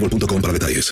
boostmobile.com para detalles.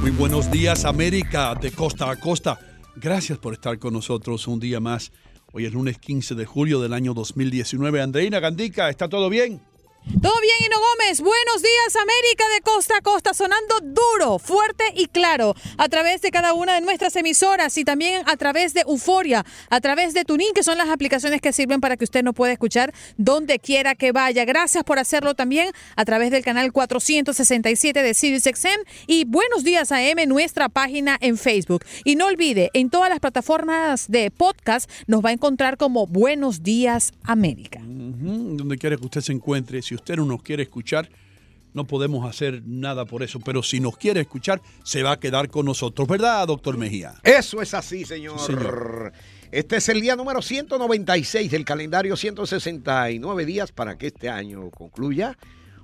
Muy buenos días, América, de costa a costa. Gracias por estar con nosotros un día más. Hoy es lunes 15 de julio del año 2019. Andreina Gandica, ¿está todo bien? Todo bien, Hino Gómez. Buenos días, América de costa a costa, sonando duro, fuerte y claro a través de cada una de nuestras emisoras y también a través de Euforia, a través de Tuning, que son las aplicaciones que sirven para que usted nos pueda escuchar donde quiera que vaya. Gracias por hacerlo también a través del canal 467 de SiriusXM y Buenos Días AM, nuestra página en Facebook. Y no olvide, en todas las plataformas de podcast nos va a encontrar como Buenos Días América. Donde quiera que usted se encuentre, si usted no nos quiere escuchar, no podemos hacer nada por eso, pero si nos quiere escuchar, se va a quedar con nosotros, ¿verdad, doctor Mejía? Eso es así, señor. Sí, señor. Este es el día número 196 del calendario 169 días para que este año concluya.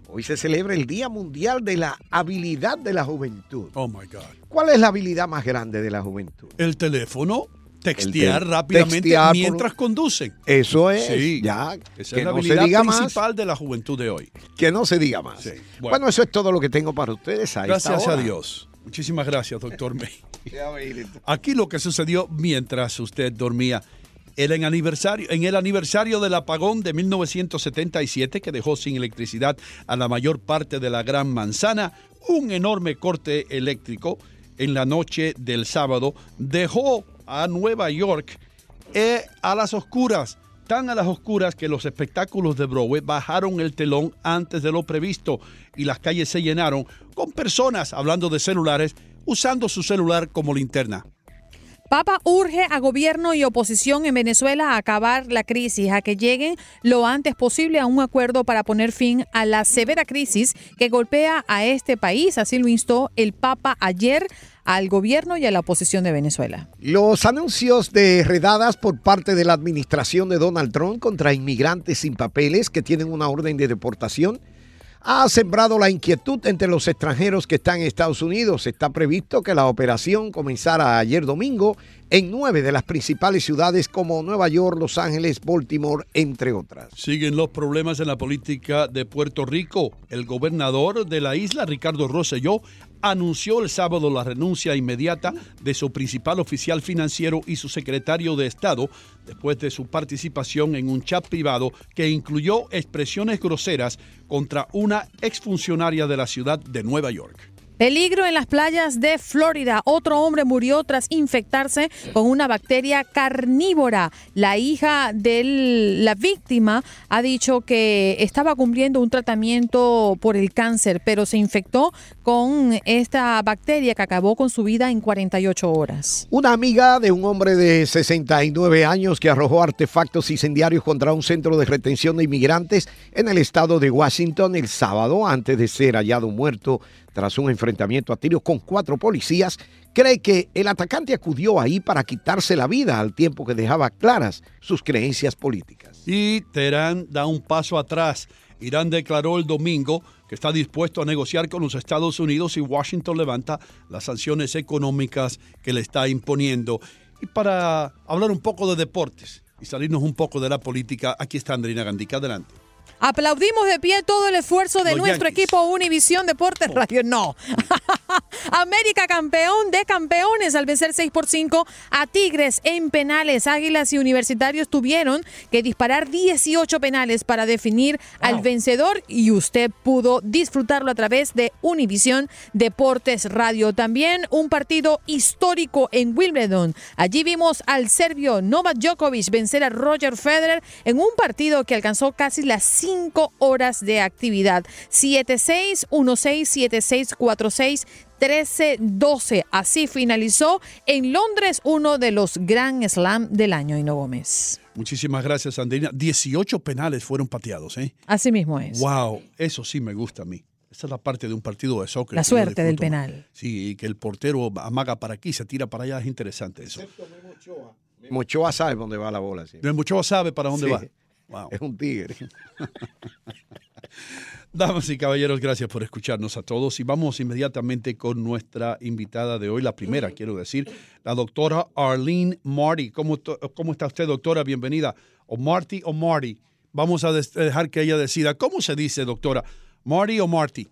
Hoy se celebra el Día Mundial de la Habilidad de la Juventud. Oh my God. ¿Cuál es la habilidad más grande de la juventud? El teléfono, textear te- rápidamente textear por- mientras conducen. Eso es, Sí, ya, Esa que es la no se habilidad diga más. principal de la juventud de hoy. Que no se diga más. Sí, bueno. bueno. eso es todo lo que tengo para ustedes. a esta Gracias a. Dios. Muchísimas gracias, doctor May. Aquí lo que sucedió mientras usted dormía era en, aniversario, en el aniversario del apagón de 1977 que dejó sin electricidad a la mayor parte de la Gran Manzana, un enorme corte eléctrico en la noche del sábado dejó a Nueva York eh, a las oscuras, tan a las oscuras que los espectáculos de Broadway bajaron el telón antes de lo previsto y las calles se llenaron con personas hablando de celulares usando su celular como linterna. Papa urge a gobierno y oposición en Venezuela a acabar la crisis, a que lleguen lo antes posible a un acuerdo para poner fin a la severa crisis que golpea a este país. Así lo instó el Papa ayer al gobierno y a la oposición de Venezuela. Los anuncios de redadas por parte de la administración de Donald Trump contra inmigrantes sin papeles que tienen una orden de deportación ha sembrado la inquietud entre los extranjeros que están en Estados Unidos. Está previsto que la operación comenzara ayer domingo en nueve de las principales ciudades como Nueva York, Los Ángeles, Baltimore, entre otras. Siguen los problemas en la política de Puerto Rico. El gobernador de la isla, Ricardo Rosselló, anunció el sábado la renuncia inmediata de su principal oficial financiero y su secretario de Estado después de su participación en un chat privado que incluyó expresiones groseras contra una exfuncionaria de la ciudad de Nueva York. Peligro en las playas de Florida. Otro hombre murió tras infectarse con una bacteria carnívora. La hija de la víctima ha dicho que estaba cumpliendo un tratamiento por el cáncer, pero se infectó con esta bacteria que acabó con su vida en 48 horas. Una amiga de un hombre de 69 años que arrojó artefactos incendiarios contra un centro de retención de inmigrantes en el estado de Washington el sábado antes de ser hallado muerto tras un enfrentamiento a tiros con cuatro policías, cree que el atacante acudió ahí para quitarse la vida al tiempo que dejaba claras sus creencias políticas. Y Teherán da un paso atrás. Irán declaró el domingo que está dispuesto a negociar con los Estados Unidos y Washington levanta las sanciones económicas que le está imponiendo. Y para hablar un poco de deportes y salirnos un poco de la política, aquí está Andrina Gandica. Adelante. Aplaudimos de pie todo el esfuerzo de Los nuestro Yankees. equipo Univisión Deportes Radio. No. América campeón de campeones al vencer 6 por 5 a Tigres en penales. Águilas y Universitarios tuvieron que disparar 18 penales para definir al vencedor y usted pudo disfrutarlo a través de Univisión Deportes Radio. También un partido histórico en Wimbledon. Allí vimos al serbio Novak Djokovic vencer a Roger Federer en un partido que alcanzó casi las 5 horas de actividad. 7-6, 1-6, 7-6, 4-6. 13-12. Así finalizó en Londres uno de los Grand Slam del año, Hino Gómez. Muchísimas gracias, Andrina. 18 penales fueron pateados, ¿eh? Así mismo es. Wow, eso sí me gusta a mí. Esa es la parte de un partido de soccer. La suerte del disfruto más. penal. Sí, y que el portero amaga para aquí, se tira para allá, es interesante eso. Mochoa sabe dónde va la bola. sí. Memo Ochoa sabe para dónde Sí. va. Wow. Es un tigre. Damas y caballeros, gracias por escucharnos a todos y vamos inmediatamente con nuestra invitada de hoy, la primera, quiero decir, la doctora Arlene Marty. ¿Cómo, cómo está usted, doctora? Bienvenida. O Marty o Marty. Vamos a dejar que ella decida. ¿Cómo se dice, doctora? ¿Marty o Marty?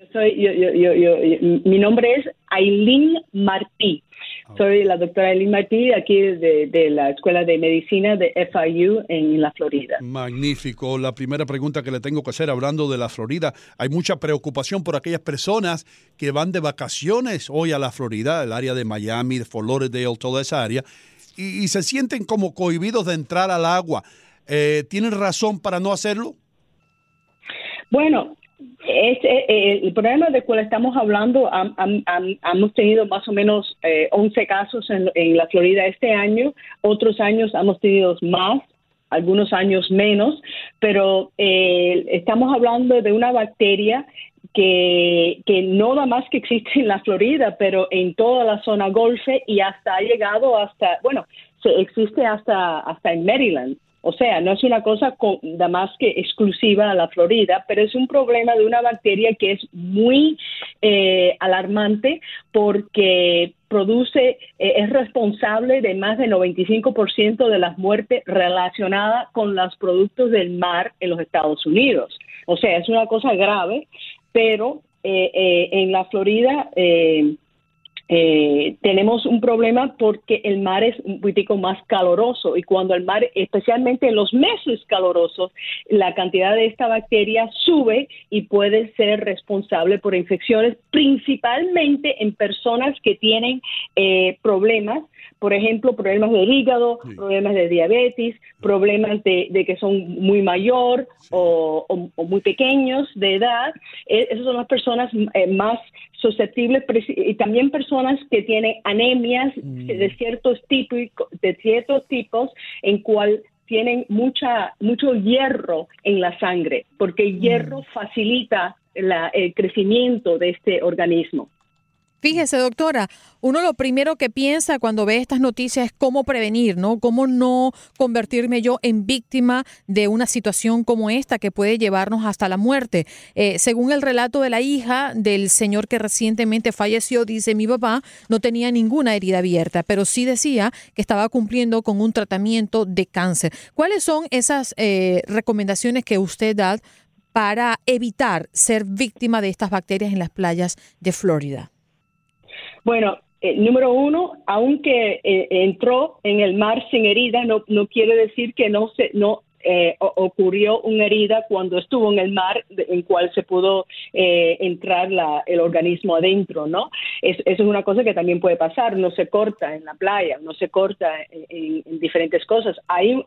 Yo soy, yo, yo, yo, yo- yo- mi nombre es Aileen Martí. Soy la doctora Aileen Martí aquí de, de la Escuela de Medicina de FIU en la Florida. Magnífico. La primera pregunta que le tengo que hacer hablando de la Florida, hay mucha preocupación por aquellas personas que van de vacaciones hoy a la Florida, el área de Miami, de Fort Lauderdale, toda esa área, y, y se sienten como cohibidos de entrar al agua. Eh, ¿Tienen razón para no hacerlo? Bueno, es, eh, el problema del cual estamos hablando, hemos tenido más o menos eh, 11 casos en, en la Florida este año, otros años hemos tenido más, algunos años menos, pero eh, estamos hablando de una bacteria que, que no nada más que existe en la Florida, pero en toda la zona golfe y hasta ha llegado hasta, bueno, se existe hasta, hasta en Maryland. O sea, no es una cosa nada más que exclusiva a la Florida, pero es un problema de una bacteria que es muy eh, alarmante porque produce, eh, es responsable de más del 95% de las muertes relacionadas con los productos del mar en los Estados Unidos. O sea, es una cosa grave, pero eh, eh, en la Florida eh, tenemos un problema porque el mar es un poquitico más caloroso y cuando el mar, especialmente en los meses calurosos, la cantidad de esta bacteria sube y puede ser responsable por infecciones, principalmente en personas que tienen eh, problemas por ejemplo, problemas del hígado, problemas de diabetes, problemas de, de que son muy mayor o, o- o muy pequeños de edad. Eh, esas son las personas eh, más susceptibles y también personas que tienen anemias de ciertos tipos, de ciertos tipos en cual tienen mucha mucho hierro en la sangre, porque el hierro facilita la- el crecimiento de este organismo. Fíjese, doctora, uno lo primero que piensa cuando ve estas noticias es cómo prevenir, ¿no? Cómo no convertirme yo en víctima de una situación como esta que puede llevarnos hasta la muerte. Eh, según el relato de la hija del señor que recientemente falleció, dice mi papá no tenía ninguna herida abierta, pero sí decía que estaba cumpliendo con un tratamiento de cáncer. ¿Cuáles son esas eh, recomendaciones que usted da para evitar ser víctima de estas bacterias en las playas de Florida? Bueno, eh, número uno, aunque eh, entró en el mar sin herida, no, no quiere decir que no se, no eh, ocurrió una herida cuando estuvo en el mar en cual se pudo eh, entrar la- el organismo adentro, ¿no? Es- eso es una cosa que también puede pasar, no se corta en la playa, no se corta en, en- en diferentes cosas. Hay-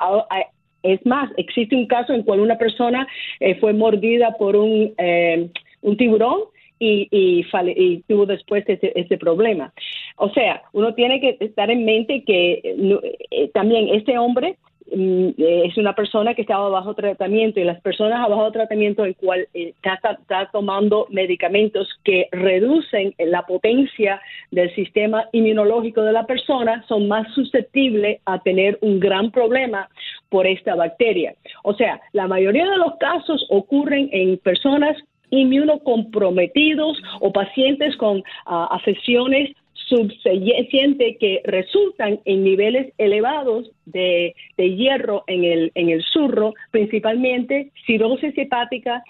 es más, existe un caso en cual una persona eh, fue mordida por un, eh, un tiburón y, y, tuvo después ese, ese problema. O sea, uno tiene que estar en mente que eh, eh, también este hombre mm, eh, es una persona que estaba bajo tratamiento y las personas bajo tratamiento el cual está tomando medicamentos que reducen la potencia del sistema inmunológico de la persona son más susceptibles a tener un gran problema por esta bacteria. O sea, la mayoría de los casos ocurren en personas inmunocomprometidos o pacientes con ah, afecciones subsiguientes que resultan en niveles elevados de, de hierro en el, en el surro, principalmente cirrosis hepática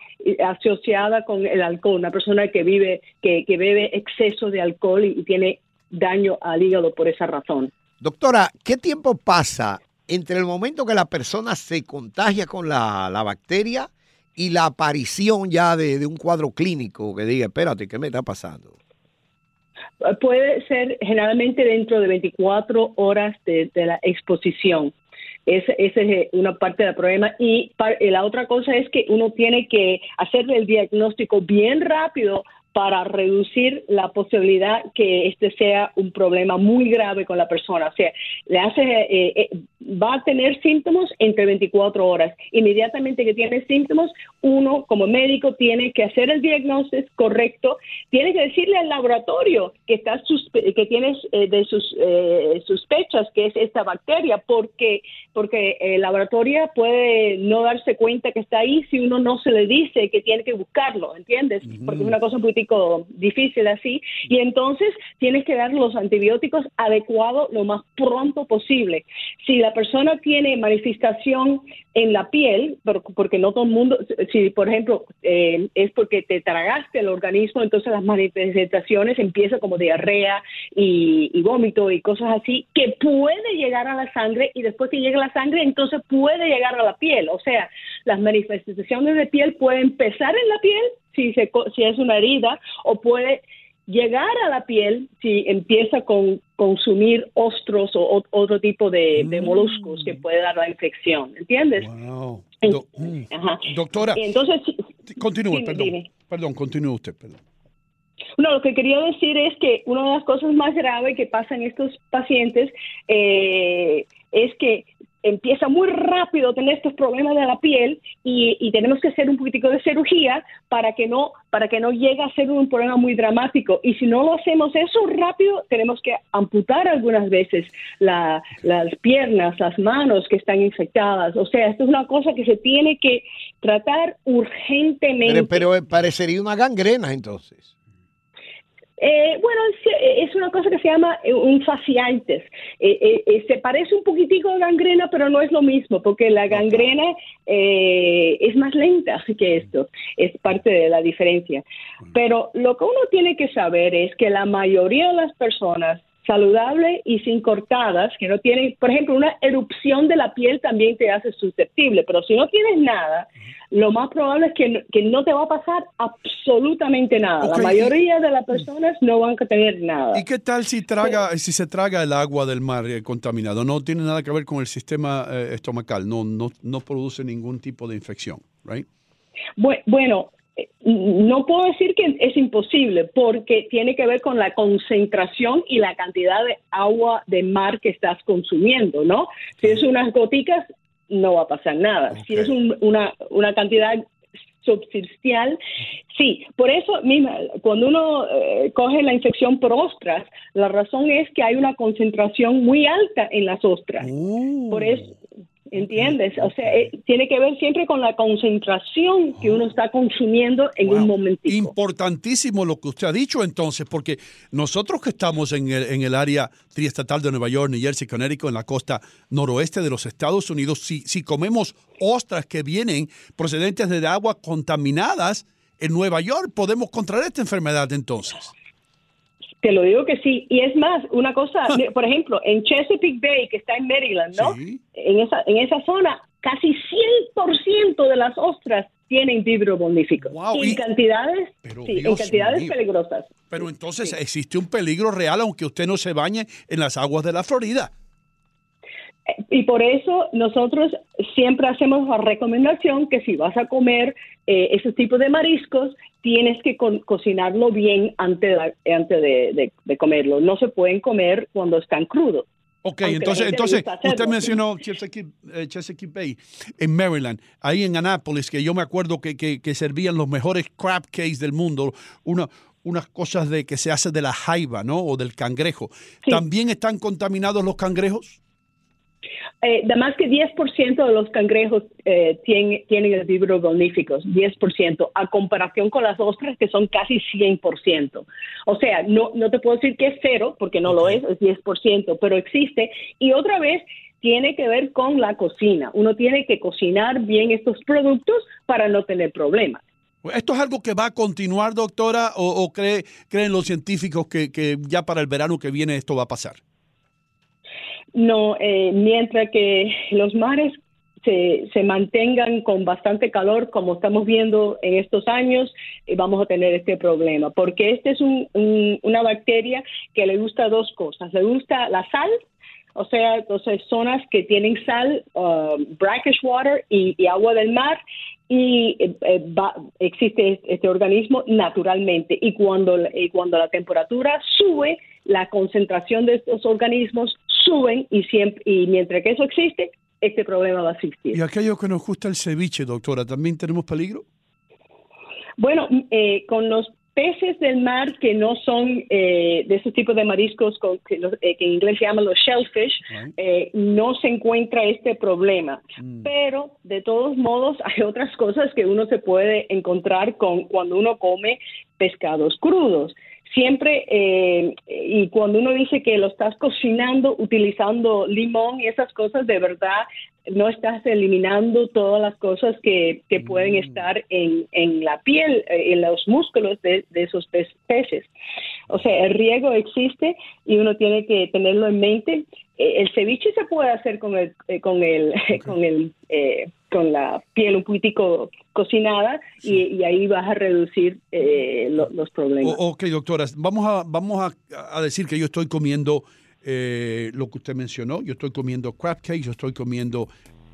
asociada con el alcohol, una persona que vive, que, que bebe exceso de alcohol y, y tiene daño al hígado por esa razón. Doctora, ¿qué tiempo pasa entre el momento que la persona se contagia con la, la bacteria y la aparición ya de, de un cuadro clínico que diga, espérate, ¿qué me está pasando? Puede ser generalmente dentro de 24 horas de, de la exposición. Esa es una parte del problema. Y y la otra cosa es que uno tiene que hacerle el diagnóstico bien rápido para reducir la posibilidad que este sea un problema muy grave con la persona. O sea, le hace, eh, eh, va a tener síntomas entre 24 horas. Inmediatamente que tiene síntomas, uno como médico tiene que hacer el diagnóstico correcto, tiene que decirle al laboratorio que está que tienes eh, de sus eh, sospechas que es esta bacteria, porque porque el laboratorio puede no darse cuenta que está ahí si uno no se le dice que tiene que buscarlo, ¿entiendes? Porque es una cosa un difícil así. Y entonces tienes que dar los antibióticos adecuados lo más pronto posible. Si la persona tiene manifestación en la piel, por- porque no todo el mundo, si por ejemplo eh, es porque te tragaste el organismo, entonces las manifestaciones empiezan como diarrea y, y vómito y cosas así, que puede llegar a la sangre y después que llega la sangre, entonces puede llegar a la piel. O sea, las manifestaciones de piel pueden empezar en la piel si, se, si es una herida o puede llegar a la piel si empieza con consumir ostros o, o- otro tipo de, de moluscos que puede dar la infección, ¿entiendes? Wow. Do- mm. Ajá. Doctora, entonces, continúe, perdón. dime. Perdón, continúe usted, perdón. No, lo que quería decir es que una de las cosas más graves que pasa en estos pacientes eh, es que empieza muy rápido a tener estos problemas de la piel y, y tenemos que hacer un poquitico de cirugía para que no para que no llegue a ser un problema muy dramático. Y si no lo hacemos eso rápido tenemos que amputar algunas veces la- las piernas las manos que están infectadas. O sea esto es una cosa que se tiene que tratar urgentemente. Pero, pero, eh, parecería una gangrena entonces. Eh, bueno, es, es una cosa que se llama eh, un fasciantes. Eh, eh, eh, se parece un poquitico a gangrena, pero no es lo mismo, porque la gangrena eh, es más lenta que esto. Es parte de la diferencia. Pero lo que uno tiene que saber es que la mayoría de las personas saludables y sin cortadas, que no tienen, por ejemplo, una erupción de la piel también te hace susceptible, pero si no tienes nada, lo más probable es que no, que no te va a pasar absolutamente nada. La mayoría de las personas no van a tener nada. ¿Y qué tal si traga, si se traga el agua del mar eh, contaminado? No tiene nada que ver con el sistema eh, estomacal, no, no, no produce ningún tipo de infección, right? Bu- Bueno, no puedo decir que es imposible porque tiene que ver con la concentración y la cantidad de agua de mar que estás consumiendo, ¿no? Si es unas goticas, no va a pasar nada. Si es un- una, una cantidad substancial, sí. Por eso, misma, cuando uno eh, coge la infección por ostras, la razón es que hay una concentración muy alta en las ostras. Por eso, ¿entiendes? O sea, eh, tiene que ver siempre con la concentración que uno está consumiendo en un momentito. Importantísimo lo que usted ha dicho entonces, porque nosotros que estamos en el, en el área triestatal de Nueva York, New Jersey, Connecticut, en la costa noroeste de los Estados Unidos, si, si comemos ostras que vienen procedentes de aguas contaminadas en Nueva York, podemos contraer esta enfermedad entonces. Te lo digo que sí. Y es más, una cosa, por ejemplo, en Chesapeake Bay, que está en Maryland, ¿no? En esa, en esa zona casi 100% de las ostras tienen vibrobolíficos. Wow, en y- cantidades, sí, en cantidades mío. peligrosas. Pero entonces existe un peligro real aunque usted no se bañe en las aguas de la Florida. Y por eso nosotros siempre hacemos la recomendación que si vas a comer eh, ese tipo de mariscos, tienes que co- cocinarlo bien antes, de, antes de, de- de comerlo. No se pueden comer cuando están crudos. Ok, entonces, entonces hacerlo. usted mencionó Chesapeake, eh, Chesapeake Bay en Maryland, ahí en Annapolis, que yo me acuerdo que, que- que servían los mejores crab cakes del mundo, una, unas cosas de que se hace de la jaiba, ¿no? O del cangrejo. ¿También están contaminados los cangrejos? Eh, de más que 10% de los cangrejos eh, tienen, tienen el vibrobolíficos, 10%, a comparación con las ostras que son casi 100%. O sea, no, no te puedo decir que es cero, porque no lo es, es 10%, pero existe. Y otra vez, tiene que ver con la cocina. Uno tiene que cocinar bien estos productos para no tener problemas. ¿Esto es algo que va a continuar, doctora, o, o cree, creen los científicos que, que ya para el verano que viene esto va a pasar? No, eh, mientras que los mares se, mantengan con bastante calor, como estamos viendo en estos años, eh, vamos a tener este problema, porque este es un- un- una bacteria que le gusta dos cosas. Le gusta la sal, o sea, entonces zonas que tienen sal, uh, brackish water y, agua del mar, y eh, eh, existe este, organismo naturalmente. Y cuando, y cuando la temperatura sube, la concentración de estos organismos suben y, siempre, y mientras que eso existe, este problema va a existir. Y aquello que nos gusta el ceviche, doctora, ¿también tenemos peligro? Bueno, eh, con los peces del mar que no son eh, de esos tipos de mariscos con- que, los- eh, que en inglés se llaman los shellfish, eh, no se encuentra este problema. Pero de todos modos hay otras cosas que uno se puede encontrar con cuando uno come pescados crudos. Siempre, eh, y cuando uno dice que lo estás cocinando utilizando limón y esas cosas, de verdad no estás eliminando todas las cosas que, que pueden estar en, en la piel, eh, en los músculos de, de esos pe- peces. O sea, el riesgo existe y uno tiene que tenerlo en mente. Eh, el ceviche se puede hacer con el, eh, con el, con el, eh, con la piel un poquitico cocinada y, y ahí vas a reducir eh, lo- los problemas. O- ok, doctora, vamos a, vamos a, a decir que yo estoy comiendo eh, lo que usted mencionó, yo estoy comiendo crab cake, yo estoy comiendo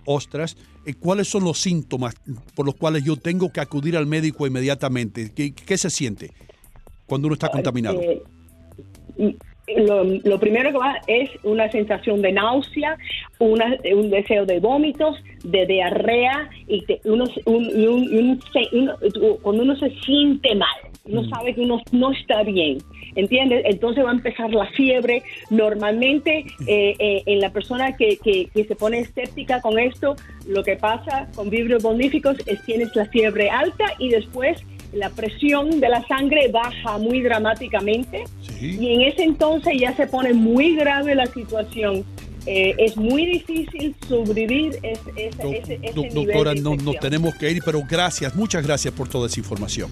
ostras. Eh, ¿Cuáles son los síntomas por los cuales yo tengo que acudir al médico inmediatamente? ¿Qué, qué se siente cuando uno está contaminado? Eh, lo, lo primero que va es una sensación de náusea, una- un deseo de vómitos, de diarrea y te- uno, un- un- un cuando uno se siente mal, uno sabe que uno no está bien, ¿entiendes? Entonces va a empezar la fiebre. Normalmente eh, eh, en la persona que, que- que se pone escéptica con esto, lo que pasa con vibrios boníficos es tienes la fiebre alta y después la presión de la sangre baja muy dramáticamente y en ese entonces ya se pone muy grave la situación. Eh, es muy difícil sobrevivir ese, ese, ese, ese Do- nivel doctora, de no- nos infección. tenemos que ir, pero gracias, muchas gracias por toda esa información.